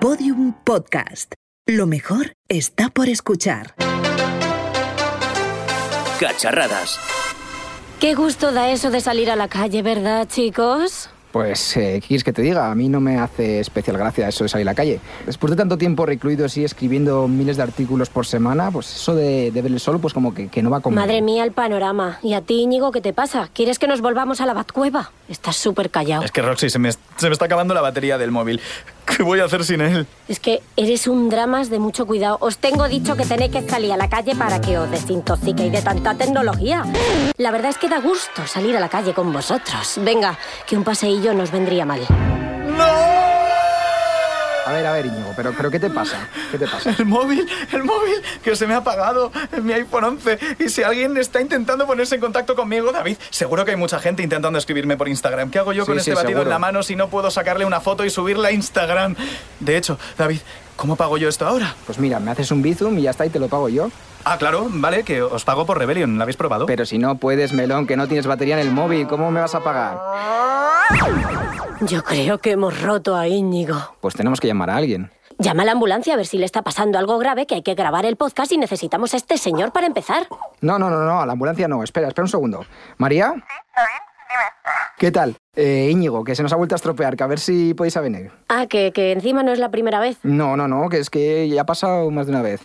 Podium Podcast. Lo mejor está por escuchar. Cacharradas. Qué gusto da eso de salir a la calle, ¿verdad, chicos? Pues, eh, ¿qué quieres que te diga? A mí no me hace especial gracia eso de salir a la calle. Después de tanto tiempo recluido así, escribiendo miles de artículos por semana, pues eso de, de ver el sol, pues como que, que no va conmigo. Madre mía, el panorama. ¿Y a ti, Íñigo, qué te pasa? ¿Quieres que nos volvamos a la Batcueva? Estás súper callado. Es que Roxy, se me, se me está acabando la batería del móvil. ¿Qué voy a hacer sin él? Es que eres un dramas de mucho cuidado. Os tengo dicho que tenéis que salir a la calle para que os desintoxiquéis de tanta tecnología. La verdad es que da gusto salir a la calle con vosotros. Venga, que un paseillo nos vendría mal. A ver, a ver, Íñigo, pero, pero ¿qué te pasa? ¿Qué te pasa? El móvil, el móvil, que se me ha apagado, mi iPhone 11. Y si alguien está intentando ponerse en contacto conmigo, David, seguro que hay mucha gente intentando escribirme por Instagram. ¿Qué hago yo Sí, con sí, este batido en la mano si no puedo sacarle una foto y subirla a Instagram? De hecho, David, ¿cómo pago yo esto ahora? Pues mira, me haces un bizum y ya está, y te lo pago yo. Ah, claro, vale, que os pago por Rebellion. ¿La habéis probado? Pero si no puedes, melón, que no tienes batería en el móvil, ¿cómo me vas a pagar? Yo creo que hemos roto a Íñigo. Pues tenemos que llamar a alguien. Llama a la ambulancia a ver si le está pasando algo grave, que hay que grabar el podcast y necesitamos a este señor para empezar. No, no, no, no, a la ambulancia no. Espera, espera un segundo. ¿María? ¿Qué tal? Eh, Íñigo, que se nos ha vuelto a estropear, que a ver si podéis a venir. Ah, que, que encima no es la primera vez. No, no, no, que es que ya ha pasado más de una vez.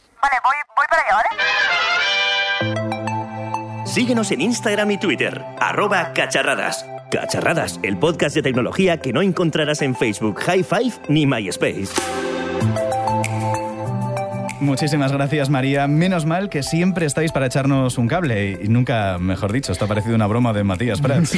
Síguenos en Instagram y Twitter, arroba cacharradas. Cacharradas, el podcast de tecnología que no encontrarás en Facebook, High Five ni MySpace. Muchísimas gracias, María. Menos mal que siempre estáis para echarnos un cable. Y nunca, mejor dicho, esto ha parecido una broma de Matías Prats.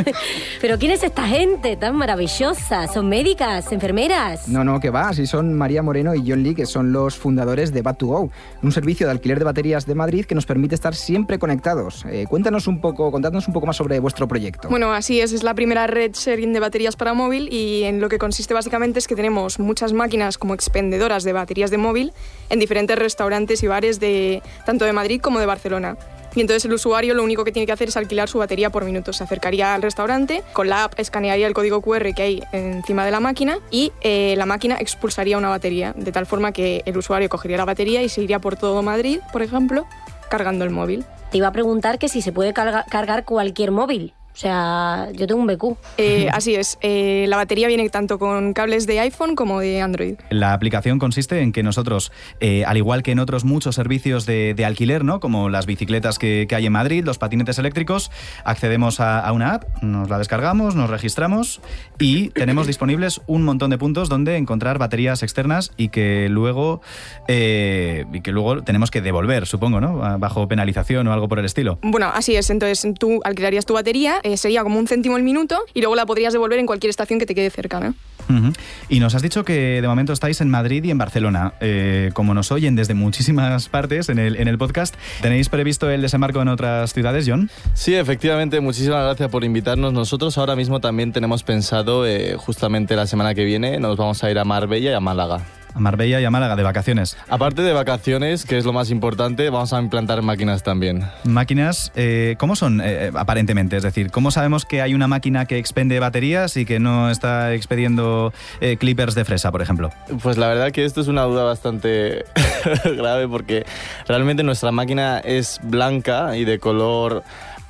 Pero ¿quién es esta gente tan maravillosa? ¿Son médicas, enfermeras? No, no, que va, si son María Moreno y John Lee, que son los fundadores de Bat2Go, un servicio de alquiler de baterías de Madrid que nos permite estar siempre conectados. Eh, cuéntanos un poco, contadnos un poco más sobre vuestro proyecto. Bueno, así es, es la primera red sharing de baterías para móvil y en lo que consiste básicamente es que tenemos muchas máquinas como expendedoras de baterías de móvil en diferentes restaurantes y bares de tanto de Madrid como de Barcelona. Y entonces el usuario lo único que tiene que hacer es alquilar su batería por minutos. Se acercaría al restaurante, con la app escanearía el código QR que hay encima de la máquina y eh, la máquina expulsaría una batería, de tal forma que el usuario cogería la batería y se iría por todo Madrid, por ejemplo, cargando el móvil. Te iba a preguntar que si se puede carga- cargar cualquier móvil. O sea, yo tengo un BQ. Eh, así es, eh, la batería viene tanto con cables de iPhone como de Android. La aplicación consiste en que nosotros, eh, al igual que en otros muchos servicios de, de alquiler, ¿no? como las bicicletas que, que hay en Madrid, los patinetes eléctricos, accedemos a, a una app, nos la descargamos, nos registramos y tenemos disponibles un montón de puntos donde encontrar baterías externas y que luego, eh, y que luego tenemos que devolver, supongo, ¿no? bajo penalización o algo por el estilo. Bueno, así es, entonces tú alquilarías tu batería, eh, sería como un céntimo el minuto y luego la podrías devolver en cualquier estación que te quede cerca, ¿no? Ujú. Y nos has dicho que de momento estáis en Madrid y en Barcelona. Eh, como nos oyen desde muchísimas partes en el, en el podcast, ¿tenéis previsto el desembarco en otras ciudades, John? Sí, efectivamente, muchísimas gracias por invitarnos. Nosotros ahora mismo también tenemos pensado, eh, justamente la semana que viene, nos vamos a ir a Marbella y a Málaga. A Marbella y a Málaga de vacaciones. Aparte de vacaciones, que es lo más importante, vamos a implantar máquinas también. Máquinas, eh, ¿cómo son eh, aparentemente? Es decir, ¿cómo sabemos que hay una máquina que expende baterías y que no está expediendo eh, clippers de fresa, por ejemplo? Pues la verdad que esto es una duda bastante grave porque realmente nuestra máquina es blanca y de color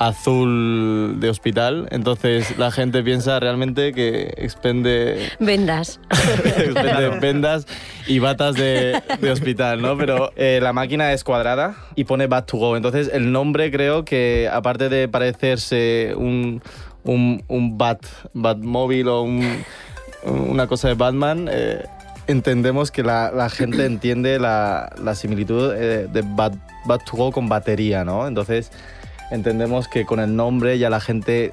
azul de hospital, entonces la gente piensa realmente que expende Vendas. vendas y batas de, de hospital, ¿no? Pero eh, la máquina es cuadrada y pone Bat to Go. Entonces el nombre creo que aparte de parecerse un, un, un Bat, Batmóvil o un- una cosa de Batman, eh, entendemos que la, la gente entiende la, la similitud eh, de Bat, Bat to Go con batería, ¿no? Entonces entendemos que con el nombre ya la gente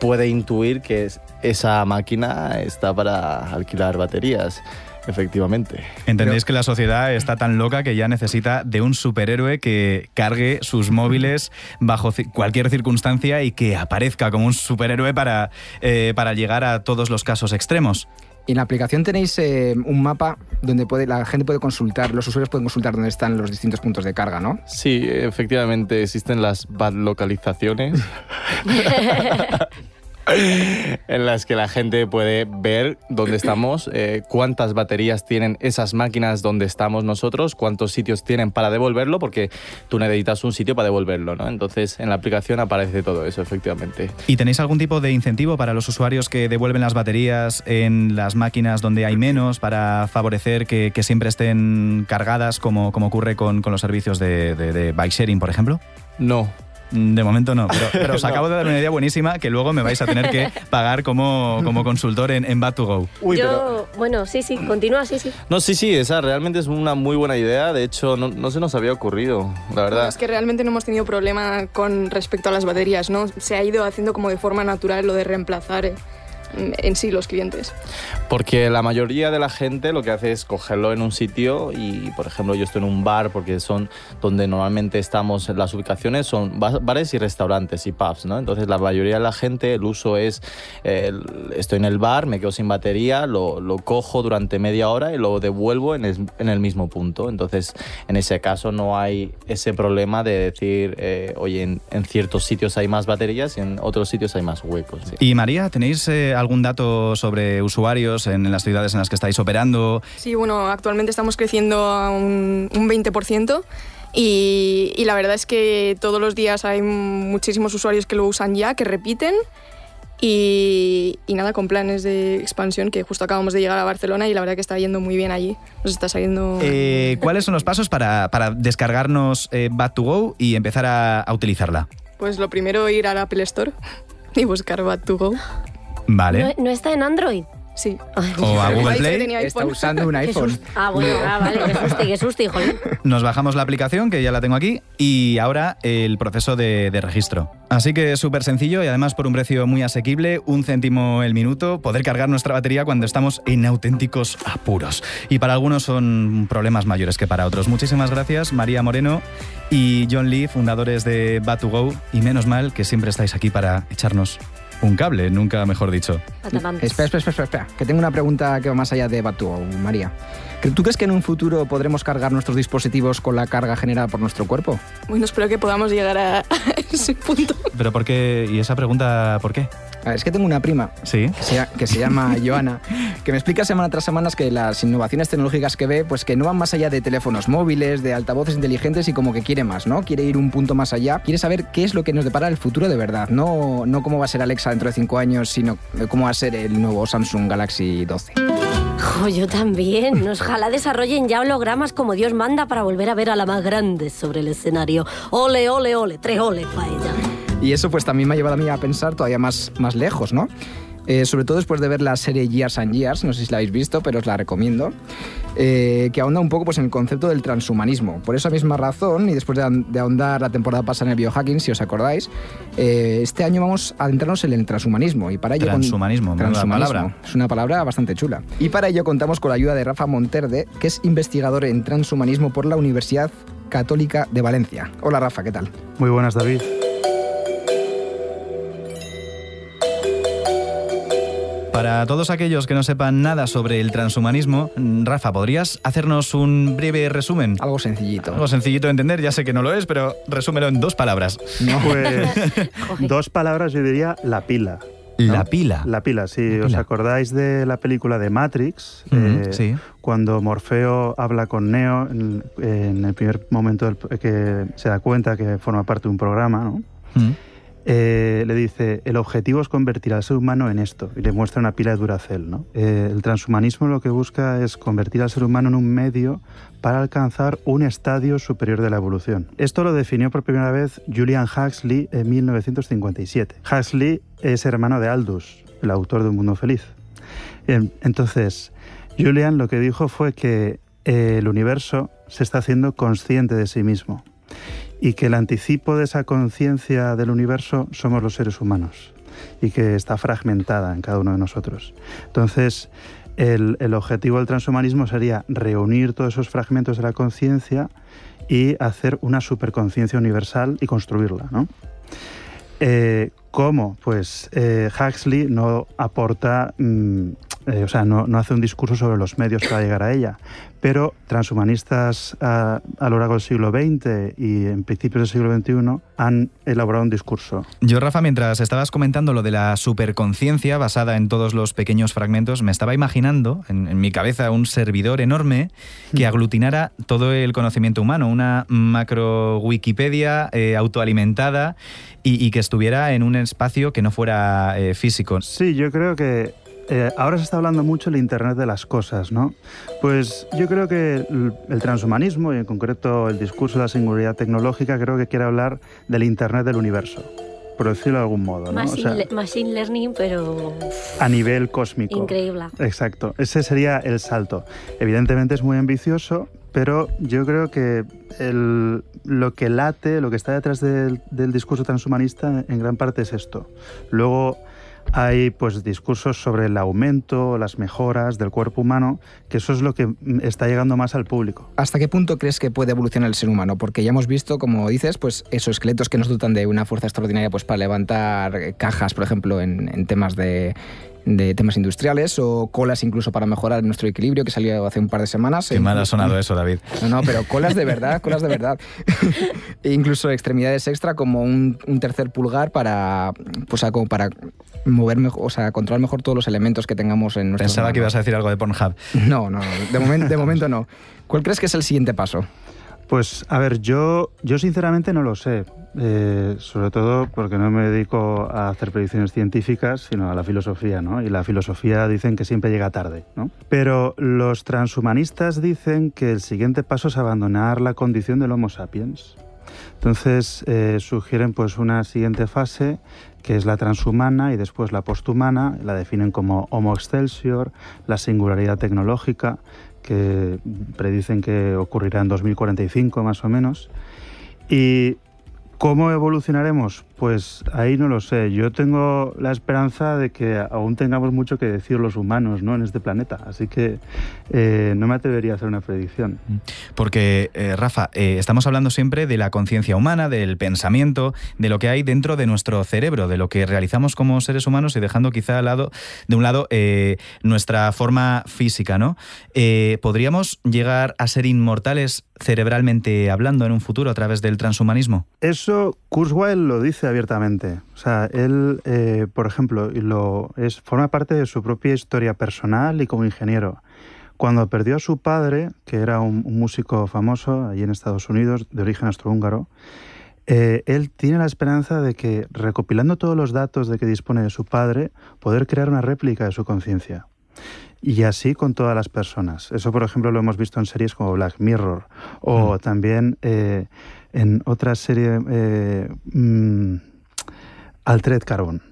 puede intuir que es- esa máquina está para alquilar baterías, efectivamente. ¿Entendéis que la sociedad está tan loca que ya necesita de un superhéroe que cargue sus móviles bajo cualquier circunstancia y que aparezca como un superhéroe para, eh, para llegar a todos los casos extremos? Y en la aplicación tenéis eh, un mapa donde puede, la gente puede consultar, los usuarios pueden consultar dónde están los distintos puntos de carga, ¿no? Sí, efectivamente existen las bad localizaciones. en las que la gente puede ver dónde estamos, eh, cuántas baterías tienen esas máquinas donde estamos nosotros, cuántos sitios tienen para devolverlo, porque tú necesitas un sitio para devolverlo, ¿no? Entonces en la aplicación aparece todo eso, efectivamente. ¿Y tenéis algún tipo de incentivo para los usuarios que devuelven las baterías en las máquinas donde hay menos para favorecer que, siempre estén cargadas como, como ocurre con, los servicios de, de bike sharing, por ejemplo? No, de momento no, pero, os acabo de dar una idea buenísima que luego me vais a tener que pagar como, como consultor en, en Bad2Go. Yo, bueno, sí, sí, continúa, sí, sí. No, sí, sí, esa realmente es una muy buena idea. De hecho, no, no se nos había ocurrido, la verdad. es que realmente no hemos tenido problema con respecto a las baterías, ¿no? Se ha ido haciendo como de forma natural lo de reemplazar. Eh en sí los clientes. Porque la mayoría de la gente lo que hace es cogerlo en un sitio y, por ejemplo, yo estoy en un bar porque son donde normalmente estamos, las ubicaciones son bares y restaurantes y pubs, ¿no? Entonces la mayoría de la gente el uso es, estoy en el bar, me quedo sin batería, lo, lo cojo durante media hora y lo devuelvo en el, en el, mismo punto. Entonces en ese caso no hay ese problema de decir, eh, oye, en, ciertos sitios hay más baterías y en otros sitios hay más huecos. Y María, ¿tenéis... Eh, algún dato sobre usuarios en, las ciudades en las que estáis operando? Sí, bueno, actualmente estamos creciendo a un, 20%. Y, y, la verdad es que todos los días hay muchísimos usuarios que lo usan ya, que repiten. Y, y, nada, con planes de expansión, que justo acabamos de llegar a Barcelona y la verdad que está yendo muy bien allí. Nos está saliendo... Eh, ¿Cuáles son los pasos para, para descargarnos eh, Bad2Go y empezar a, a, utilizarla? Pues lo primero, ir al Apple Store y buscar Bad2Go. Vale. ¿No, está en Android? Sí. o a Google Play. Está usando un iPhone. Ah, bueno, ah, vale, qué susto, qué susto, hijo. Nos bajamos la aplicación, que ya la tengo aquí, y ahora el proceso de, registro. Así que es súper sencillo y además por un precio muy asequible, un céntimo el minuto, poder cargar nuestra batería cuando estamos en auténticos apuros. Y para algunos son problemas mayores que para otros. Muchísimas gracias, María Moreno y John Lee, fundadores de Bat2Go, y menos mal que siempre estáis aquí para echarnos un cable, nunca mejor dicho. Espera, espera, espera, espera, que tengo una pregunta que va más allá de Batu, María. ¿Tú crees que en un futuro podremos cargar nuestros dispositivos con la carga generada por nuestro cuerpo? Bueno, espero que podamos llegar a ese punto. ¿Pero por qué? ¿Y esa pregunta por qué? Es que tengo una prima ¿Sí? que, se, llama Joana, que me explica semana tras semana que las innovaciones tecnológicas que ve, pues que no van más allá de teléfonos móviles, de altavoces inteligentes y como que quiere más, ¿no? Quiere ir un punto más allá, quiere saber qué es lo que nos depara el futuro de verdad, no, no cómo va a ser Alexa dentro de cinco años, sino cómo va a ser el nuevo Samsung Galaxy 12. yo también. Nos jala desarrollen ya hologramas como Dios manda para volver a ver a la más grande sobre el escenario. Ole, ole, ole, tres ole para ella. Y eso pues también me ha llevado a mí a pensar todavía más, más lejos, ¿no? Eh, sobre todo después de ver la serie Years and Years, no sé si la habéis visto, pero os la recomiendo, eh, que ahonda un poco pues, en el concepto del transhumanismo. Por esa misma razón, y después de, ahondar la temporada pasada en el biohacking, si os acordáis, eh, este año vamos a adentrarnos en el transhumanismo. Y para ello transhumanismo, transhumanismo palabra. Es una palabra bastante chula. Y para ello contamos con la ayuda de Rafa Monterde, que es investigador en transhumanismo por la Universidad Católica de Valencia. Hola Rafa, ¿qué tal? Muy buenas, David. Para todos aquellos que no sepan nada sobre el transhumanismo, Rafa, ¿podrías hacernos un breve resumen? Algo sencillito. Algo sencillito de entender, ya sé que no lo es, pero resúmelo en dos palabras. Pues dos palabras yo diría la pila. La pila. La pila, si os acordáis de la película de Matrix, eh, cuando Morfeo habla con Neo en, el primer momento que se da cuenta que forma parte de un programa, ¿no? Eh, le dice, el objetivo es convertir al ser humano en esto, y le muestra una pila de Duracell. ¿no? Eh, el transhumanismo lo que busca es convertir al ser humano en un medio para alcanzar un estadio superior de la evolución. Esto lo definió por primera vez Julian Huxley en 1957. Huxley es hermano de Aldous, el autor de Un Mundo Feliz. Entonces, Julian lo que dijo fue que el universo se está haciendo consciente de sí mismo y que el anticipo de esa conciencia del universo somos los seres humanos y que está fragmentada en cada uno de nosotros. Entonces, el, objetivo del transhumanismo sería reunir todos esos fragmentos de la conciencia y hacer una superconciencia universal y construirla. ¿no? Eh, ¿Cómo? Pues eh, Huxley no aporta mm, eh, o sea, no, no, hace un discurso sobre los medios para llegar a ella, pero transhumanistas a, a, lo largo del siglo XX y en principios del siglo XXI han elaborado un discurso. Yo, Rafa, mientras estabas comentando lo de la superconciencia basada en todos los pequeños fragmentos, me estaba imaginando en, en mi cabeza un servidor enorme que aglutinara todo el conocimiento humano, una macro Wikipedia eh, autoalimentada y, y, que estuviera en un espacio que no fuera eh, físico. Sí, yo creo que eh, ahora se está hablando mucho del Internet de las cosas, ¿no? Pues yo creo que el, el, transhumanismo y en concreto el discurso de la singularidad tecnológica creo que quiere hablar del Internet del universo por decirlo de algún modo. ¿no? Machine, o sea, machine, learning, pero... A nivel cósmico. Increíble. Exacto. Ese sería el salto. Evidentemente es muy ambicioso, pero yo creo que el, lo que late, lo que está detrás del, del discurso transhumanista en gran parte es esto. Luego hay pues discursos sobre el aumento, las mejoras del cuerpo humano, que eso es lo que está llegando más al público. ¿Hasta qué punto crees que puede evolucionar el ser humano? Porque ya hemos visto, como dices, pues esos esqueletos que nos dotan de una fuerza extraordinaria pues para levantar cajas, por ejemplo, en, en temas de de temas industriales o colas incluso para mejorar nuestro equilibrio que salió hace un par de semanas. Qué mal ha sonado eso, David. No, no, pero colas de verdad, colas de verdad. e incluso extremidades extra como un, un, tercer pulgar para, pues, como para mover mejor, o sea, controlar mejor todos los elementos que tengamos en nuestro Pensaba que ibas a decir algo de Pornhub. No, no, de, momen, de momento no. ¿Cuál crees que es el siguiente paso? Pues a ver, yo, yo sinceramente no lo sé, eh, sobre todo porque no me dedico a hacer predicciones científicas, sino a la filosofía, ¿no? Y la filosofía dicen que siempre llega tarde, ¿no? Pero los transhumanistas dicen que el siguiente paso es abandonar la condición del Homo sapiens. Entonces eh, sugieren pues una siguiente fase que es la transhumana y después la posthumana, la definen como Homo excelsior, la singularidad tecnológica, que predicen que ocurrirá en 2045 más o menos. Y ¿Cómo evolucionaremos? Pues ahí no lo sé. Yo tengo la esperanza de que aún tengamos mucho que decir los humanos ¿no? en este planeta. Así que eh, no me atrevería a hacer una predicción. Porque, eh, Rafa, eh, estamos hablando siempre de la conciencia humana, del pensamiento, de lo que hay dentro de nuestro cerebro, de lo que realizamos como seres humanos y dejando quizá al lado, de un lado nuestra forma física. ¿no? ¿Podríamos llegar a ser inmortales cerebralmente hablando en un futuro a través del transhumanismo? Eso Kurzweil lo dice abiertamente. O sea, él, eh, por ejemplo, lo, es, forma parte de su propia historia personal y como ingeniero. Cuando perdió a su padre, que era un, músico famoso allí en Estados Unidos, de origen austrohúngaro, eh, él tiene la esperanza de que, recopilando todos los datos de que dispone de su padre, poder crear una réplica de su conciencia. Y así con todas las personas. Eso, por ejemplo, lo hemos visto en series como Black Mirror o mm. también eh, en otra serie, eh, mmm, Altered Carbon.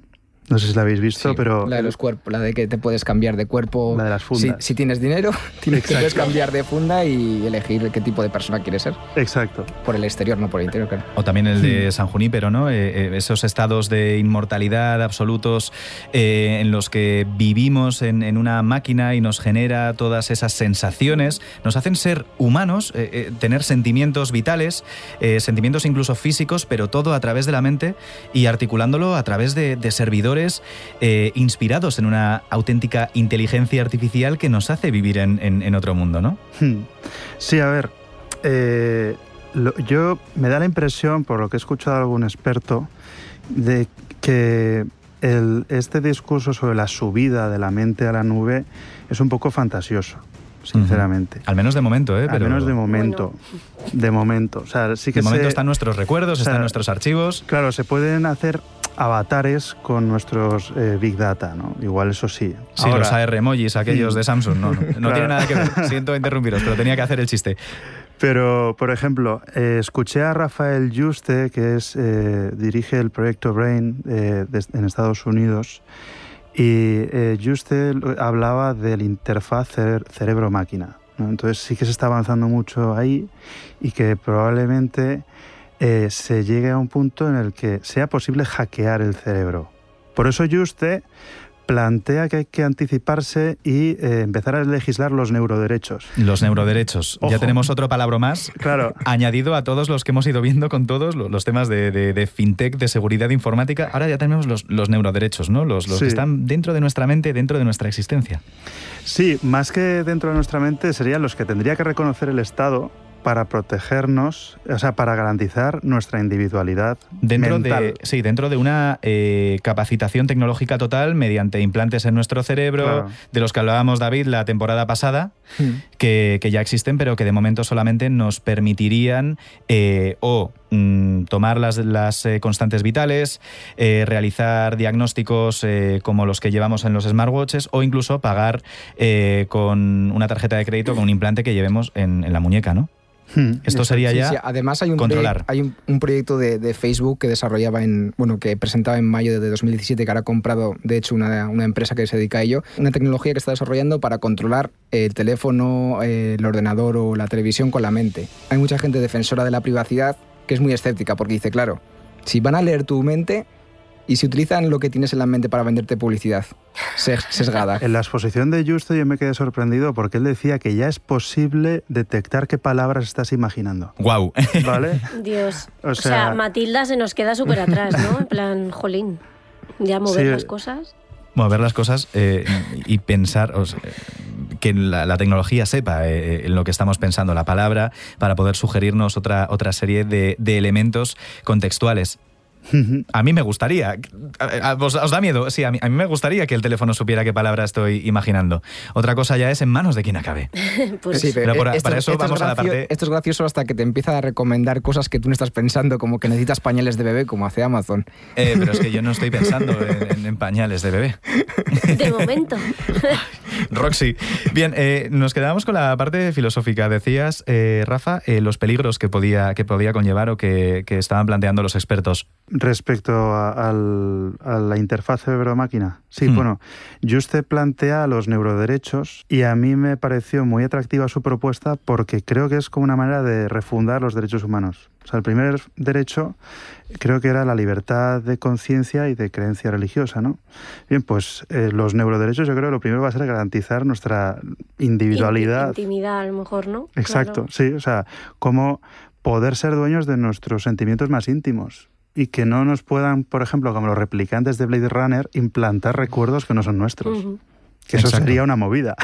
No sé si la habéis visto, sí, pero... La de los cuerpos, la de que te puedes cambiar de cuerpo... La de las fundas. Si, si tienes dinero, tienes, te puedes cambiar de funda y elegir qué tipo de persona quieres ser. Exacto. Por el exterior, no por el interior, claro. O también el de San Junípero, ¿no? Eh, eh, esos estados de inmortalidad absolutos eh, en los que vivimos en, en, una máquina y nos genera todas esas sensaciones, nos hacen ser humanos, eh, tener sentimientos vitales, eh, sentimientos incluso físicos, pero todo a través de la mente y articulándolo a través de, de servidores eh, inspirados en una auténtica inteligencia artificial que nos hace vivir en, en, en otro mundo, ¿no? Sí, a ver, eh, lo, yo me da la impresión, por lo que he escuchado de algún experto, de que el, este discurso sobre la subida de la mente a la nube es un poco fantasioso sinceramente. Uh -huh. Al menos de momento, ¿eh? Pero... Al menos de momento. Bueno. De momento. O sea, sí que de momento se... están nuestros recuerdos, o sea, están nuestros archivos. Claro, se pueden hacer avatares con nuestros eh, Big Data, ¿no? Igual eso sí. Sí, Ahora, los AR emojis, aquellos de Samsung, no, no, no claro. tiene nada que ver. Siento interrumpiros, pero tenía que hacer el chiste. Pero, por ejemplo, eh, escuché a Rafael Juste, que es, eh, dirige el proyecto Brain de, en Estados Unidos, y Juste hablaba del interfaz cerebro-máquina. ¿no? Entonces sí que se está avanzando mucho ahí y que probablemente eh, se llegue a un punto en el que sea posible hackear el cerebro. Por eso Juste plantea que hay que anticiparse y eh, empezar a legislar los neuroderechos. Los neuroderechos. Ya tenemos otro palabra más claro. añadido a todos los que hemos ido viendo con todos los, temas de, fintech, de seguridad informática. Ahora ya tenemos los, neuroderechos, ¿no? Los, los que están dentro de nuestra mente, dentro de nuestra existencia. Sí, más que dentro de nuestra mente serían los que tendría que reconocer el Estado para protegernos, o sea, para garantizar nuestra individualidad dentro De, sí, dentro de una eh, capacitación tecnológica total mediante implantes en nuestro cerebro, de los que hablábamos, David, la temporada pasada, hmm. que, ya existen, pero que de momento solamente nos permitirían eh, o mm, tomar las, las eh, constantes vitales, realizar diagnósticos como los que llevamos en los smartwatches o incluso pagar con una tarjeta de crédito con un implante que llevemos en, en la muñeca, ¿no? Hmm. Esto sería ya Además hay un controlar. hay un, proyecto de, Facebook que desarrollaba en, bueno, que presentaba en mayo de 2017 que ahora ha comprado, de hecho, una, una, empresa que se dedica a ello, una tecnología que está desarrollando para controlar el teléfono, el ordenador o la televisión con la mente. Hay mucha gente defensora de la privacidad que es muy escéptica porque dice, claro, si van a leer tu mente, y si utilizan lo que tienes en la mente para venderte publicidad sesgada. En la exposición de Justo yo me quedé sorprendido porque él decía que ya es posible detectar qué palabras estás imaginando. ¡Guau! ¿Vale? Dios. O sea, Matilda se nos queda súper atrás, ¿no? En plan, jolín, ya mover las cosas. Mover las cosas eh, y pensar... que la, tecnología sepa eh, en lo que estamos pensando la palabra para poder sugerirnos otra, otra serie de, de elementos contextuales. A mí me gustaría. ¿Os, da miedo? Sí, a mí, me gustaría que el teléfono supiera qué palabra estoy imaginando. Otra cosa ya es en manos de quien acabe. pues sí, pero, para eso vamos a la parte. Esto es gracioso hasta que te empieza a recomendar cosas que tú no estás pensando, como que necesitas pañales de bebé, como hace Amazon. Eh, pero es que yo no estoy pensando en, pañales de bebé. De momento. Roxy. Bien, eh, nos quedamos con la parte filosófica. Decías, eh, Rafa, los peligros que podía, que podía conllevar o que, que estaban planteando los expertos. Respecto a, la interfaz cerebro-máquina. Sí, hmm. bueno, Juste plantea los neuroderechos y a mí me pareció muy atractiva su propuesta porque creo que es como una manera de refundar los derechos humanos. O sea, el primer derecho creo que era la libertad de conciencia y de creencia religiosa, ¿no? Bien, pues eh, los neuroderechos yo creo que lo primero va a ser garantizar nuestra individualidad. Intimidad a lo mejor, ¿no? Exacto, sí, o sea, como poder ser dueños de nuestros sentimientos más íntimos y que no nos puedan, por ejemplo, como los replicantes de Blade Runner, implantar recuerdos que no son nuestros. Que eso sería una movida.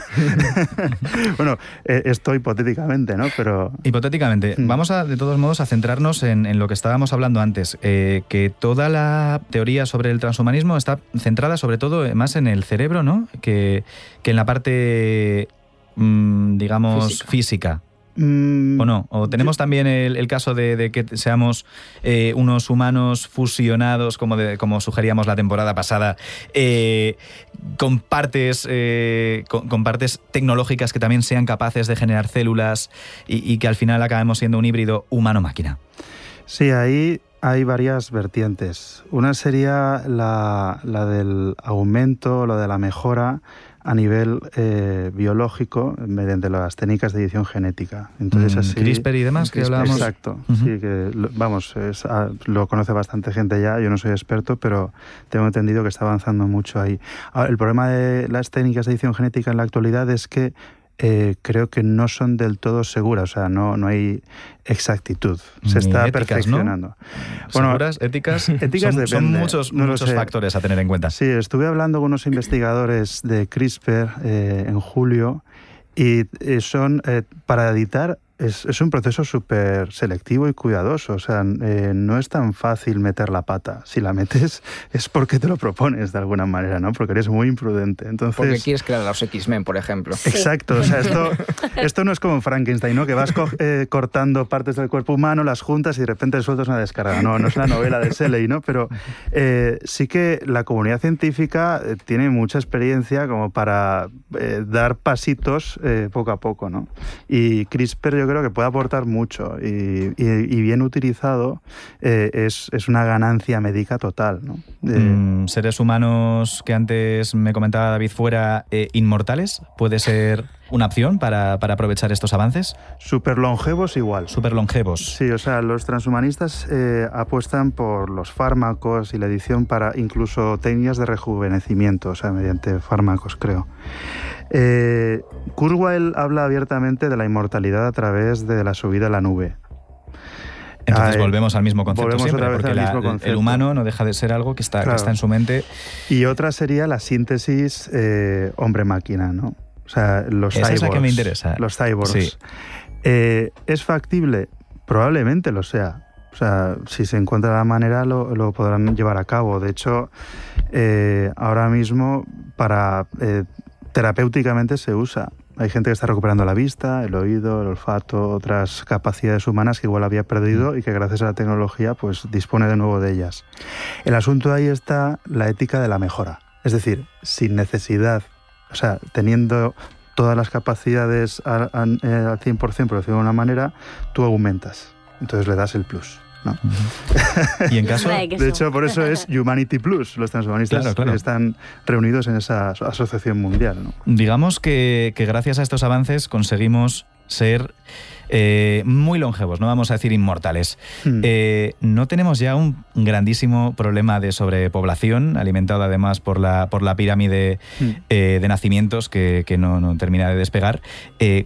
bueno, eh, esto hipotéticamente, ¿no? Pero. Hipotéticamente. Mm. Vamos a, de todos modos, a centrarnos en, lo que estábamos hablando antes. Eh, que toda la teoría sobre el transhumanismo está centrada sobre todo más en el cerebro, ¿no? Que, en la parte, mm, digamos, física. ¿O no? ¿O tenemos también el, caso de, que seamos eh, unos humanos fusionados, como, como sugeríamos la temporada pasada, eh, con, partes, eh, con, partes tecnológicas que también sean capaces de generar células y, que al final acabemos siendo un híbrido humano-máquina? Sí, ahí hay varias vertientes. Una sería la, la del aumento, lo de la mejora a nivel eh, biológico mediante las técnicas de edición genética. Entonces, mm, así, CRISPR y demás que hablábamos. Exacto, sí, que vamos, ah, lo conoce bastante gente ya, yo no soy experto, pero tengo entendido que está avanzando mucho ahí. el problema de las técnicas de edición genética en la actualidad es que eh, creo que no son del todo seguras, o sea, no, no hay exactitud. Se está perfeccionando. Bueno, ¿Seguras, éticas? éticas son, son muchos, muchos factores a tener en cuenta. Sí, estuve hablando con unos investigadores de CRISPR eh, en julio y eh, son para editar es, un proceso súper selectivo y cuidadoso. O sea, eh, no es tan fácil meter la pata. Si la metes es porque te lo propones de alguna manera, ¿no? Porque eres muy imprudente. Entonces, porque quieres crear a los X-Men, por ejemplo. Exacto. O sea, esto, esto no es como Frankenstein, ¿no? Que vas eh, cortando partes del cuerpo humano, las juntas y de repente sueltas una descarga. No, no es la novela de Shelley, ¿no? Pero eh, sí que la comunidad científica tiene mucha experiencia como para dar pasitos poco a poco, ¿no? Y CRISPR yo creo que puede aportar mucho y, bien utilizado eh, es, una ganancia médica total. ¿no? Mm, ¿Seres humanos que antes me comentaba David fuera eh, inmortales? ¿Puede ser una opción para, para aprovechar estos avances? Súper longevos igual. Súper longevos. Sí, o sea, los transhumanistas eh, apuestan por los fármacos y la edición para incluso técnicas de rejuvenecimiento, o sea, mediante fármacos, creo. Eh, Kurzweil habla abiertamente de la inmortalidad a través de la subida a la nube. Entonces volvemos al mismo concepto volvemos siempre, otra vez porque al la- mismo concepto. el humano no deja de ser algo que está, que está en su mente. Y otra sería la síntesis eh, hombre-máquina, ¿no? O sea, los Esa es la cyborgs. que me interesa. Los cyborgs. Sí. Eh, ¿Es factible? Probablemente lo sea. O sea, si se encuentra la manera, lo, lo podrán llevar a cabo. De hecho, eh, ahora mismo, para eh, terapéuticamente se usa. Hay gente que está recuperando la vista, el oído, el olfato, otras capacidades humanas que igual había perdido y que gracias a la tecnología pues dispone de nuevo de ellas. El asunto ahí está la ética de la mejora. Es decir, sin necesidad, o sea, teniendo todas las capacidades al, al, eh, al 100%, por decirlo de una manera, tú aumentas. Entonces le das el plus. ¿no? Y en caso. De hecho, por eso es Humanity Plus. Los transhumanistas Claro, claro. están reunidos en esa aso- asociación mundial. ¿no? Digamos que, que gracias a estos avances conseguimos ser eh, muy longevos, no vamos a decir inmortales. Hmm. Eh, no tenemos ya un grandísimo problema de sobrepoblación, alimentado además por la, por la pirámide Hmm. eh, de nacimientos que, que no, no termina de despegar.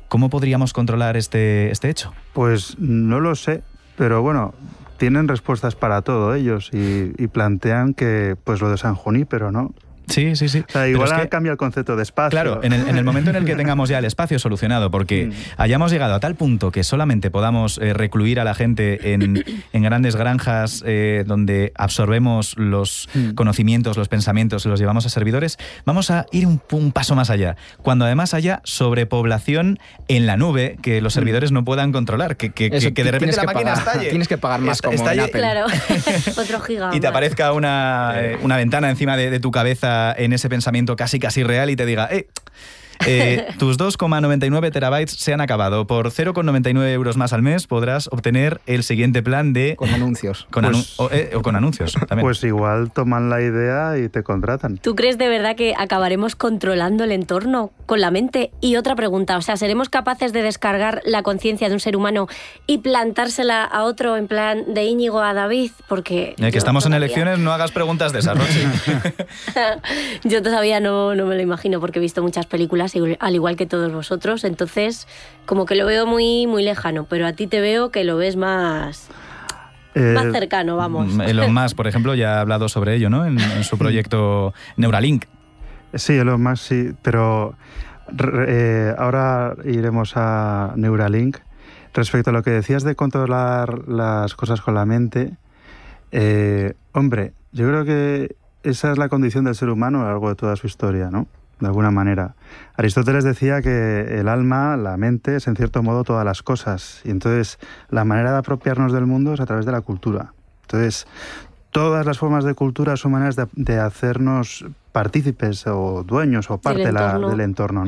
¿Cómo podríamos controlar este, este hecho? Pues no lo sé, pero bueno, tienen respuestas para todo ellos y, y plantean que pues lo de San Junípero, ¿no? Sí, sí, sí. O sea, igual es que- cambia el concepto de espacio. Claro, en el, en el momento en el que tengamos ya el espacio solucionado, porque Mm. hayamos llegado a tal punto que solamente podamos eh, recluir a la gente en, en grandes granjas eh, donde absorbemos los Mm. conocimientos, los pensamientos y los llevamos a servidores, vamos a ir un, un paso más allá. Cuando además haya sobrepoblación en la nube que los servidores no puedan controlar, que, que- Eso, que- que de repente tienes la que máquina pagar- estalle. tienes que pagar más Esta- como en estalle Apple. Claro, otro giga. y te aparezca una, eh, una ventana encima de, de tu cabeza en ese pensamiento casi casi real y te diga, eh, eh, tus 2,99 terabytes se han acabado. Por 0,99 euros más al mes podrás obtener el siguiente plan de... Con anuncios. Con Pues- anu- o, eh, o con anuncios también. Pues igual toman la idea y te contratan. ¿Tú crees de verdad que acabaremos controlando el entorno con la mente? Y otra pregunta, o sea, ¿seremos capaces de descargar la conciencia de un ser humano y plantársela a otro en plan de Íñigo a David? Porque... Eh, que yo estamos en todavía- elecciones, no hagas preguntas de esas, Rochi. Yo todavía no, no me lo imagino porque he visto muchas películas, al igual que todos vosotros, entonces como que lo veo muy, muy lejano, pero a ti te veo que lo ves más, Eh, más cercano, vamos. Mm, Elon Musk, por ejemplo, ya ha hablado sobre ello, ¿no? En, en su proyecto Neuralink. Sí, Elon Musk sí, pero eh, ahora iremos a Neuralink. Respecto a lo que decías de controlar las cosas con la mente, eh, hombre, yo creo que esa es la condición del ser humano a lo largo de toda su historia, ¿no? De alguna manera. Aristóteles decía que el alma, la mente, es en cierto modo todas las cosas. Y entonces la manera de apropiarnos del mundo es a través de la cultura. Entonces, todas las formas de cultura son maneras de, de hacernos partícipes o dueños o parte la- del entorno.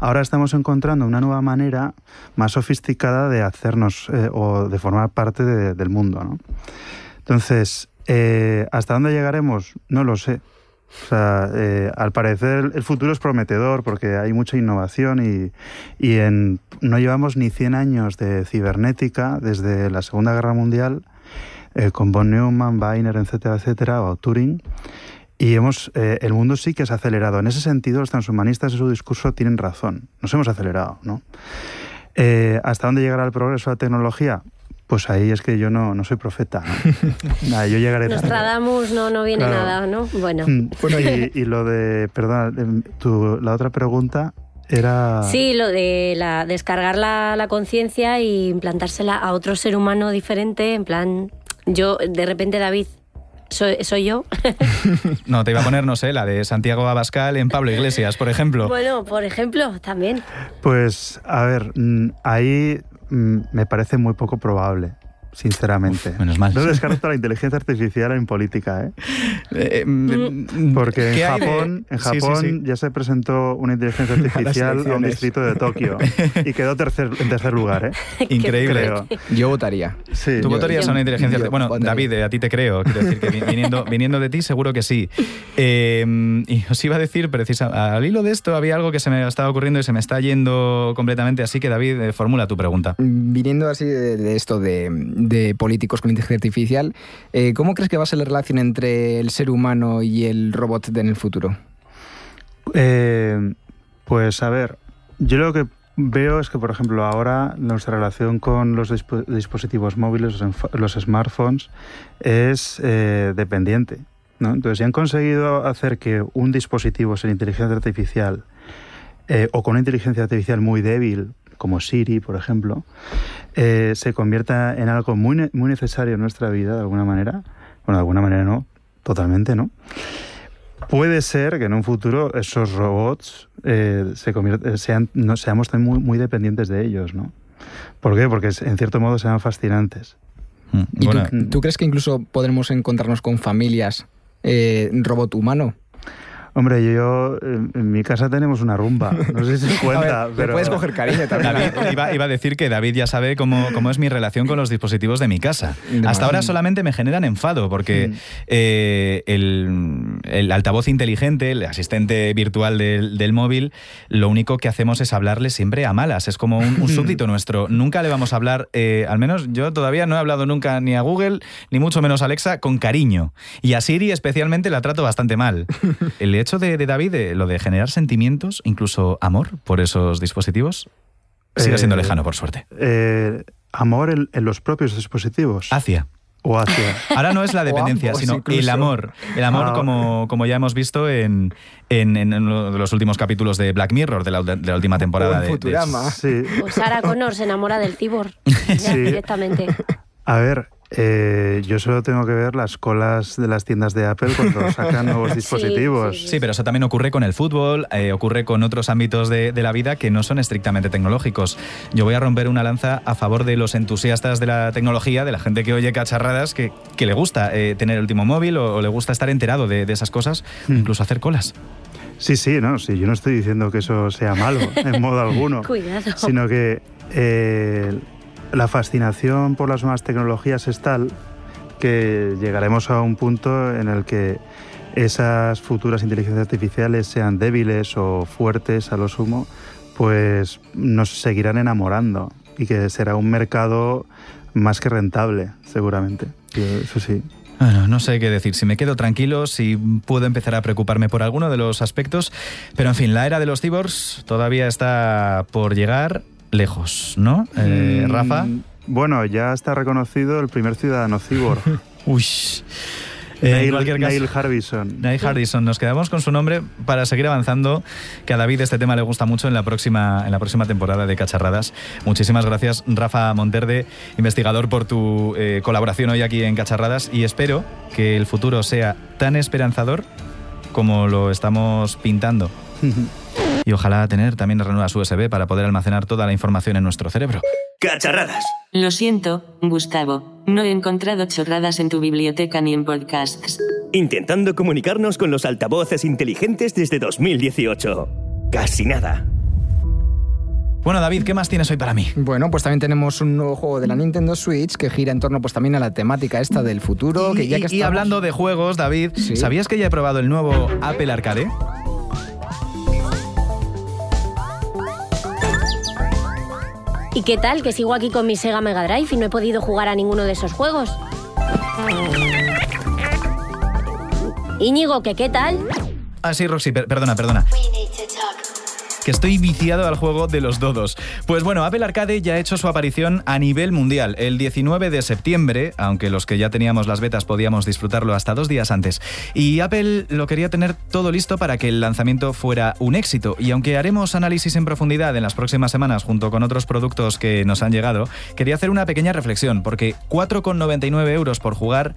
Ahora estamos encontrando una nueva manera más sofisticada de hacernos eh, o de formar parte de- del mundo, ¿no? Entonces, eh, ¿hasta dónde llegaremos? No lo sé. O sea, eh, al parecer el futuro es prometedor porque hay mucha innovación y, no llevamos ni 100 años de cibernética desde la Segunda Guerra Mundial eh, con von Neumann, Weiner, etcétera, etcétera, o Turing. Y hemos, eh, el mundo sí que se ha acelerado. En ese sentido, los transhumanistas en su discurso tienen razón. Nos hemos acelerado, ¿no? ¿Hasta dónde llegará el progreso de la tecnología? Pues ahí es que yo no, no soy profeta. ¿no? Nada, yo llegaré tarde. Nostradamus no, no viene Claro. nada, ¿no? Bueno. Mm, Bueno, y, y lo de, perdona, tu- la otra pregunta era... Sí, lo de la, descargar la, la conciencia y implantársela a otro ser humano diferente, en plan, yo, de repente David, soy, soy yo. No, te iba a poner, no sé, la de Santiago Abascal en Pablo Iglesias, por ejemplo. bueno, por ejemplo, también. Pues, a ver, mm, ahí me parece muy poco probable. Sinceramente. menos mal. No descarto la inteligencia artificial en política, ¿eh? Eh, mm, Porque en ¿qué hay de- Japón, en Sí, sí, Japón sí. ya se presentó una inteligencia artificial a un elecciones. distrito de Tokio y quedó tercer, en tercer lugar, ¿eh? Increíble. Creo. Yo votaría. Sí. ¿Tú Yo- votarías yo- a una inteligencia artificial? Bueno, votaría. David, eh, a ti te creo. Quiero decir que vi- viniendo, viniendo de ti, seguro que sí. Eh, y os iba a decir, precisa, al hilo de esto, había algo que se me estaba ocurriendo y se me está yendo completamente. Así que, David, eh, formula tu pregunta. Viniendo así de, de esto de, de políticos con inteligencia artificial, eh, ¿cómo crees que va a ser la relación entre el ser humano y el robot en el futuro? Eh, pues a ver, yo lo que veo es que, por ejemplo, ahora nuestra relación con los dispo- dispositivos móviles, los, smartphones, es eh, dependiente. ¿no? Entonces, si han conseguido hacer que un dispositivo sin inteligencia artificial o con una inteligencia artificial muy débil, como Siri, por ejemplo, eh, se convierta en algo muy, ne- muy necesario en nuestra vida, de alguna manera. Bueno, de alguna manera no, totalmente no. Puede ser que en un futuro esos robots eh, se eh, sean, no, seamos también muy, muy dependientes de ellos, ¿no? ¿Por qué? Porque en cierto modo sean fascinantes. Mm, ¿Y bueno, tú, tú crees que incluso podremos encontrarnos con familias eh, robot humano? Hombre, yo en, mi casa tenemos una rumba, no sé si se cuenta, ver, pero... puedes coger cariño también. David, iba, iba a decir que David ya sabe cómo, cómo es mi relación con los dispositivos de mi casa. Hasta ahora solamente me generan enfado porque Mm. eh, el, el altavoz inteligente, el asistente virtual del, del móvil, lo único que hacemos es hablarle siempre a malas. Es como un, un súbdito nuestro. Nunca le vamos a hablar, eh, al menos yo todavía no he hablado nunca ni a Google, ni mucho menos a Alexa, con cariño. Y a Siri especialmente la trato bastante mal. El hecho de, de David, de lo de generar sentimientos, incluso amor por esos dispositivos, sigue siendo Eh, lejano, por suerte. eh, amor en, en los propios dispositivos Hacia. o hacia... Ahora no es la dependencia, ambos, sino incluso. el amor. El amor, Ah. como, como ya hemos visto en, en, en uno de los últimos capítulos de Black Mirror, de la, de la última temporada O de- de, Futurama. Sí, Pues Sarah Connor se enamora del cibor Sí. directamente. a ver, eh, yo solo tengo que ver las colas de las tiendas de Apple cuando sacan nuevos Sí, dispositivos. sí, Sí, pero eso también ocurre con el fútbol, eh, ocurre con otros ámbitos de, de la vida que no son estrictamente tecnológicos. Yo voy a romper una lanza a favor de los entusiastas de la tecnología, de la gente que oye cacharradas, que, que le gusta eh, tener el último móvil o, o le gusta estar enterado de, de esas cosas, Mm. incluso hacer colas. Sí, sí, no, sí, yo no estoy diciendo que eso sea malo en modo alguno, Cuidado. sino que eh, la fascinación por las nuevas tecnologías es tal que llegaremos a un punto en el que esas futuras inteligencias artificiales sean débiles o fuertes a lo sumo, pues nos seguirán enamorando y que será un mercado más que rentable, seguramente. Eso sí. Bueno, no sé qué decir, si me quedo tranquilo, si puedo empezar a preocuparme por alguno de los aspectos, pero en fin, la era de los cyborgs todavía está por llegar lejos, ¿no? Eh, Mm, Rafa. Bueno, ya está reconocido el primer ciudadano cyborg, Uy. Eh, Neil, Neil Harbison. Neil Hardison, nos quedamos con su nombre para seguir avanzando, que a David este tema le gusta mucho en la próxima, en la próxima temporada de Cacharradas. Muchísimas gracias, Rafa Monterde, investigador, por tu eh, colaboración hoy aquí en Cacharradas y espero que el futuro sea tan esperanzador como lo estamos pintando. Y ojalá tener también ranuras USB para poder almacenar toda la información en nuestro cerebro. Cacharradas. Lo siento, Gustavo, no he encontrado chorradas en tu biblioteca ni en podcasts. Intentando comunicarnos con los altavoces inteligentes desde 2018. Casi nada. Bueno, David, ¿qué más tienes hoy para mí? Bueno, pues también tenemos un nuevo juego de la Nintendo Switch que gira en torno pues también a la temática esta del futuro. Y, que ya que y- y estamos- hablando de juegos, David, Sí. ¿sabías que ya he probado el nuevo Apple Arcade? ¿Y qué tal? Que sigo aquí con mi Sega Mega Drive y no he podido jugar a ninguno de esos juegos. Íñigo, ¿que qué tal? Ah, sí, Roxy, per- perdona, perdona. Que estoy viciado al juego de los dodos. Pues bueno, Apple Arcade ya ha hecho su aparición a nivel mundial el 19 de septiembre, aunque los que ya teníamos las betas podíamos disfrutarlo hasta dos días antes. Y Apple lo quería tener todo listo para que el lanzamiento fuera un éxito. Y aunque haremos análisis en profundidad en las próximas semanas junto con otros productos que nos han llegado, quería hacer una pequeña reflexión, porque 4,99 euros por jugar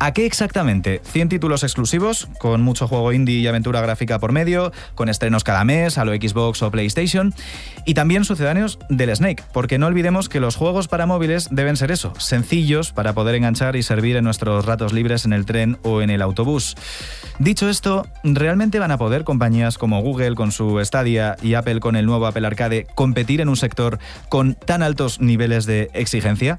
¿A qué exactamente? 100 títulos exclusivos, con mucho juego indie y aventura gráfica por medio, con estrenos cada mes, a lo Xbox o PlayStation, y también sucedáneos del Snake, porque no olvidemos que los juegos para móviles deben ser eso, sencillos para poder enganchar y servir en nuestros ratos libres en el tren o en el autobús. Dicho esto, ¿realmente van a poder compañías como Google con su Stadia y Apple con el nuevo Apple Arcade competir en un sector con tan altos niveles de exigencia?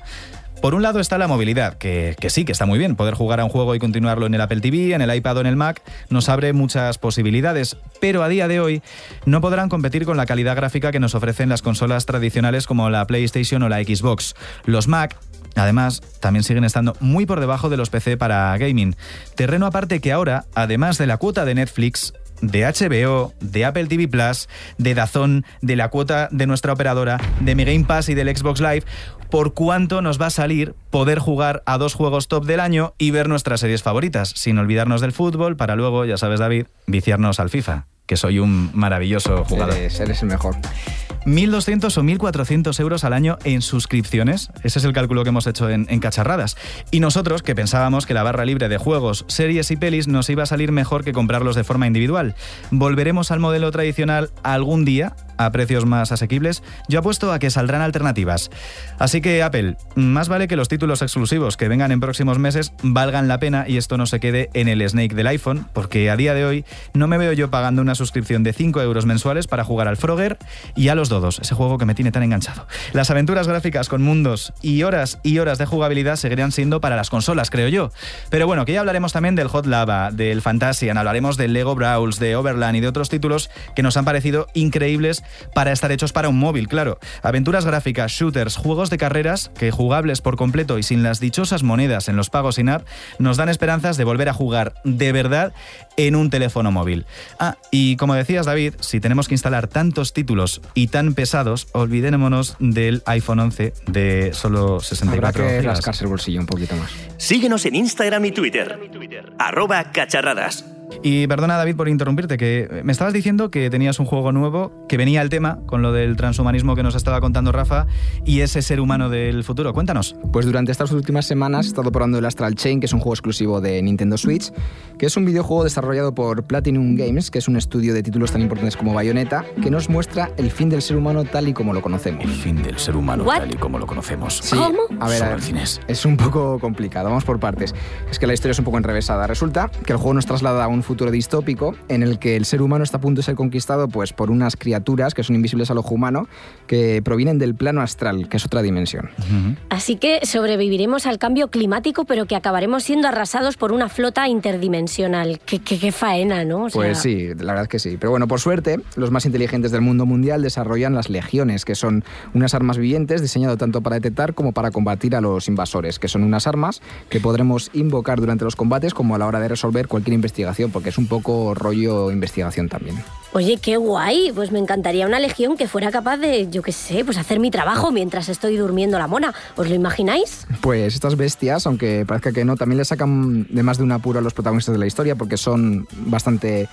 Por un lado está la movilidad, que, sí, que está muy bien. Poder jugar a un juego y continuarlo en el Apple TV, en el iPad o en el Mac nos abre muchas posibilidades, pero a día de hoy no podrán competir con la calidad gráfica que nos ofrecen las consolas tradicionales como la PlayStation o la Xbox. Los Mac Además, también siguen estando muy por debajo de los PC para gaming. Terreno aparte que ahora, además de la cuota de Netflix, de HBO, de Apple TV Plus, de Dazón, de la cuota de nuestra operadora, de mi Game Pass y del Xbox Live, por cuánto nos va a salir poder jugar a dos juegos top del año y ver nuestras series favoritas, sin olvidarnos del fútbol, para luego, ya sabes David, viciarnos al FIFA, que soy un maravilloso jugador. Eres, eres el mejor. 1.200 o 1.400 euros al año en suscripciones. Ese es el cálculo que hemos hecho en, en, Cacharradas. Y nosotros, que pensábamos que la barra libre de juegos, series y pelis nos iba a salir mejor que comprarlos de forma individual. ¿Volveremos al modelo tradicional algún día? A precios más asequibles, yo apuesto a que saldrán alternativas. Así que Apple, más vale que los títulos exclusivos que vengan en próximos meses valgan la pena y esto no se quede en el Snake del iPhone, porque a día de hoy no me veo yo pagando una suscripción de 5 euros mensuales para jugar al Frogger y a los Dodos, ese juego que me tiene tan enganchado. Las aventuras gráficas con mundos y horas y horas de jugabilidad seguirían siendo para las consolas, creo yo. Pero bueno, que ya hablaremos también del Hot Lava, del Fantasian, hablaremos del Lego Brawls, de Overland y de otros títulos que nos han parecido increíbles para estar hechos para un móvil, claro. Aventuras gráficas, shooters, juegos de carreras que jugables por completo y sin las dichosas monedas en los pagos sin app nos dan esperanzas de volver a jugar de verdad en un teléfono móvil. Ah, y como decías David, si tenemos que instalar tantos títulos y tan pesados, olvidémonos del iPhone 11 de solo 64 Habrá que rascarse el bolsillo un poquito más. Síguenos en Instagram y Twitter. Arroba cacharradas. Y perdona David por interrumpirte, que me estabas diciendo que tenías un juego nuevo, que venía al tema con lo del transhumanismo que nos estaba contando Rafa y ese ser humano del futuro. Cuéntanos. Pues durante estas últimas semanas he estado probando el Astral Chain, que es un juego exclusivo de Nintendo Switch, que es un videojuego desarrollado por Platinum Games, que es un estudio de títulos tan importantes como Bayonetta, que nos muestra el fin del ser humano tal y como lo conocemos. El fin del ser humano What? tal y como lo conocemos. Sí, ¿Cómo? A ver, a ver, es un poco complicado, vamos por partes. Es que la historia es un poco enrevesada. Resulta que el juego nos traslada a un futuro distópico en el que el ser humano está a punto de ser conquistado pues, por unas criaturas que son invisibles al ojo humano, que provienen del plano astral, que es otra dimensión. Así que sobreviviremos al cambio climático, pero que acabaremos siendo arrasados por una flota interdimensional. Qué, qué- qué faena, ¿no? O sea, Pues sí, la verdad es que sí. Pero bueno, por suerte, los más inteligentes del mundo mundial desarrollan las legiones, que son unas armas vivientes diseñadas tanto para detectar como para combatir a los invasores, que son unas armas que podremos invocar durante los combates como a la hora de resolver cualquier investigación, porque es un poco rollo investigación también. Oye, qué guay. Pues me encantaría una legión que fuera capaz de, yo qué sé, pues hacer mi trabajo mientras estoy durmiendo la mona. ¿Os lo imagináis? Pues estas bestias, aunque parezca que no, también le sacan de más de un apuro a los protagonistas de la historia porque son bastante...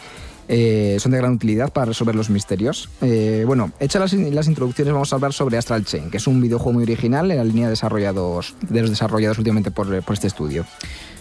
eh, son de gran utilidad para resolver los misterios. Eh, bueno, hechas las, las introducciones, vamos a hablar sobre Astral Chain, que es un videojuego muy original en la línea de, desarrollados, de los desarrollados últimamente por, por este estudio.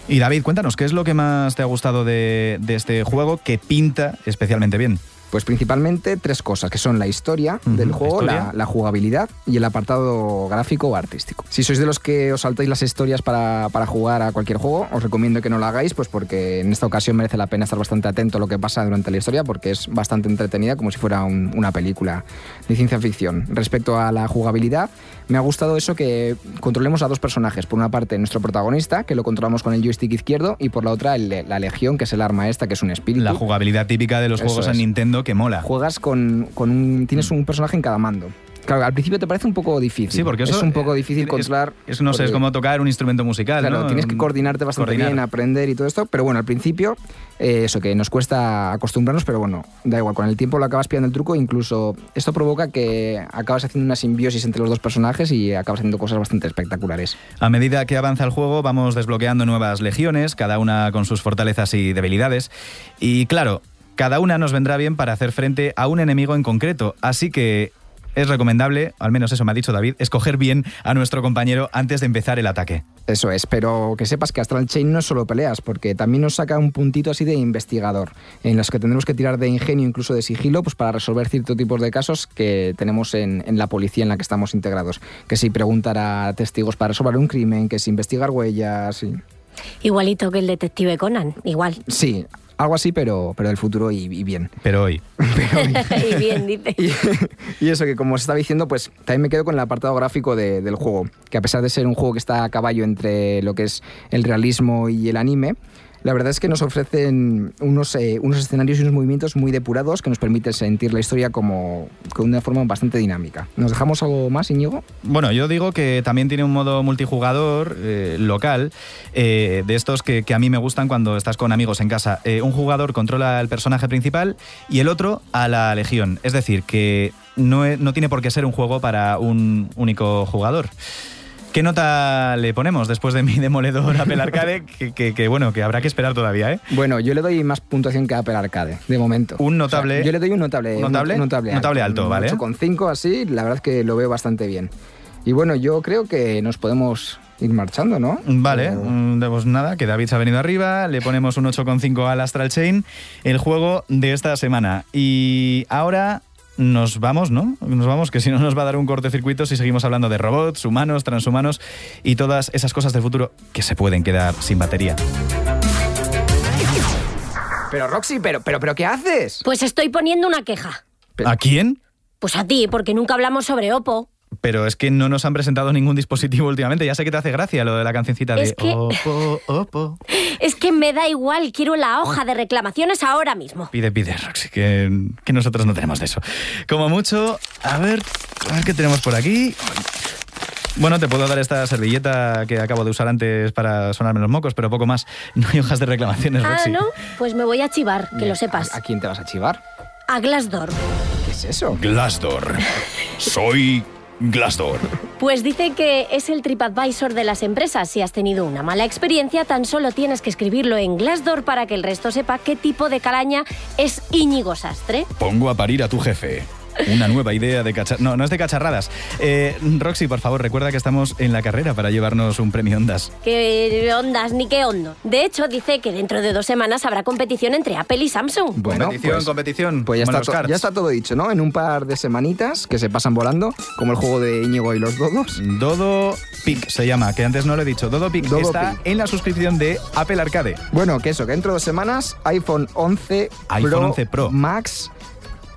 Y David, cuéntanos, ¿qué es lo que más te ha gustado de, este juego que pinta especialmente bien? Pues principalmente tres cosas, que son la historia del juego, la, jugabilidad y el apartado gráfico o artístico. Si sois de los que os saltáis las historias para, para jugar a cualquier juego, os recomiendo que no lo hagáis, pues porque en esta ocasión merece la pena estar bastante atento a lo que pasa durante la historia, porque es bastante entretenida, como si fuera un- una película de ciencia ficción. Respecto a la jugabilidad, me ha gustado eso que controlemos a dos personajes. Por una parte, nuestro protagonista, que lo controlamos con el joystick izquierdo, y por la otra, el- la legión, que es el arma esta, que es un espíritu. La jugabilidad típica de los Eso juegos es. Nintendo que mola. Juegas con, con un. Tienes un personaje en cada mando. Claro, al principio te parece un poco difícil. Sí, porque eso es un poco difícil es- controlar. Es, no sé, es como tocar un instrumento musical, Claro, ¿no? tienes que coordinarte bastante coordinar. bien, aprender y todo esto, pero bueno, al principio, eh, eso que nos cuesta acostumbrarnos, pero bueno, da igual, con el tiempo lo acabas pillando el truco, incluso esto provoca que acabas haciendo una simbiosis entre los dos personajes y acabas haciendo cosas bastante espectaculares. A medida que avanza el juego, vamos desbloqueando nuevas legiones, cada una con sus fortalezas y debilidades. Y claro, cada una nos vendrá bien para hacer frente a un enemigo en concreto. Así que es recomendable, al menos eso me ha dicho David, escoger bien a nuestro compañero antes de empezar el ataque. Eso es, pero que sepas que Astral Chain no es solo peleas, porque también nos saca un puntito así de investigador, en los que tendremos que tirar de ingenio, incluso de sigilo, pues para resolver ciertos tipos de casos que tenemos en, en la policía en la que estamos integrados. Que si preguntar a testigos para resolver un crimen, que si investigar huellas. Y... Igualito que el detective Conan, igual. Sí, algo así, pero, pero del futuro y, y bien. Pero hoy. y bien, dice. Y, y eso que como os estaba diciendo, pues también me quedo con el apartado gráfico de- del juego, que a pesar de ser un juego que está a caballo entre lo que es el realismo y el anime, la verdad es que nos ofrecen unos, eh, unos escenarios y unos movimientos muy depurados que nos permiten sentir la historia como con una forma bastante dinámica. ¿Nos dejamos algo más, Íñigo? Bueno, yo digo que también tiene un modo multijugador eh, local, eh, de estos que, a mí me gustan cuando estás con amigos en casa. Un jugador controla al personaje principal y el otro a la legión. Es decir, que no, no tiene por qué ser un juego para un único jugador. ¿Qué nota le ponemos después de mi demoledor Apple Arcade? Que, que- que, bueno, que habrá que esperar todavía, ¿eh? Bueno, yo le doy más puntuación que Apple Arcade, de momento. Un notable- O sea, yo le doy un notable. ¿Un notable? Un notable, Notable alto, un vale. 8,5 así, la verdad es que lo veo bastante bien. Y bueno, yo creo que nos podemos ir marchando, ¿no? Vale, O- mm, pues nada, que David se ha venido arriba, le ponemos un 8,5 al Astral Chain, el juego de esta semana. Y ahora nos vamos, ¿no? Nos vamos, que si no nos va a dar un cortocircuito si seguimos hablando de robots, humanos, transhumanos y todas esas cosas del futuro que se pueden quedar sin batería. Pero Roxy, pero, pero, pero, ¿qué haces? Pues estoy poniendo una queja. ¿A quién? Pues a ti, porque nunca hablamos sobre Oppo. Pero es que no nos han presentado ningún dispositivo últimamente. Ya sé que te hace gracia lo de la cancioncita de Es que- Oppo, Oppo. Es que me da igual, quiero la hoja de reclamaciones ahora mismo. Pide, pide, Roxy, que, que nosotros no tenemos de eso. Como mucho, a ver, a ver qué tenemos por aquí. Bueno, te puedo dar esta servilleta que acabo de usar antes para sonarme los mocos, pero poco más. No hay hojas de reclamaciones, Ah, Roxy. ¿no? Pues me voy a chivar, que lo sepas. ¿A, a quién te vas a chivar? A Glassdoor. ¿Qué es eso? Glassdoor. Soy Glassdoor. Pues dice que es el TripAdvisor de las empresas. Si has tenido una mala experiencia, tan solo tienes que escribirlo en Glassdoor para que el resto sepa qué tipo de calaña es Íñigo Sastre. Pongo a parir a tu jefe. Una nueva idea de cacharradas. No, no es de cacharradas. Eh, Roxy, por favor, recuerda que estamos en la carrera para llevarnos un premio Ondas. ¿Qué ondas ni qué hondo? De hecho, dice que dentro de dos semanas habrá competición entre Apple y Samsung. Bueno, competición, pues- competición. Pues ya está, to- ya está todo dicho, ¿no? En un par de semanitas que se pasan volando, como el juego de Íñigo y los dodos. Dodo Pic se llama, que antes no lo he dicho. Dodo Pic Dodo está Pic. en la suscripción de Apple Arcade. Bueno, que eso, que dentro de dos semanas, iPhone 11 iPhone Pro, 11 Pro. Max,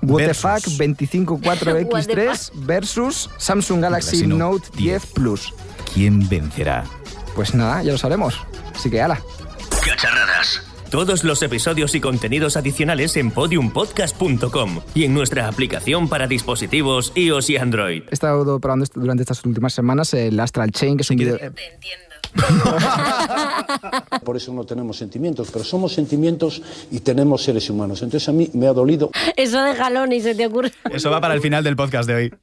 What the Versus. fuck 254X3 What the versus Samsung Galaxy Galaxy Note Note 10 Plus. ¿Quién vencerá? Pues nada, ya lo sabremos. Así que ala. Cacharradas. Todos los episodios y contenidos adicionales en podiumpodcast.com y en nuestra aplicación para dispositivos iOS y Android. He estado probando durante estas últimas semanas el Astral Chain, que es un video... Por eso no tenemos sentimientos, pero somos sentimientos y tenemos seres humanos. Entonces a mí me ha dolido Eso de jalón y se te ocurre. Eso va para el final del podcast de hoy.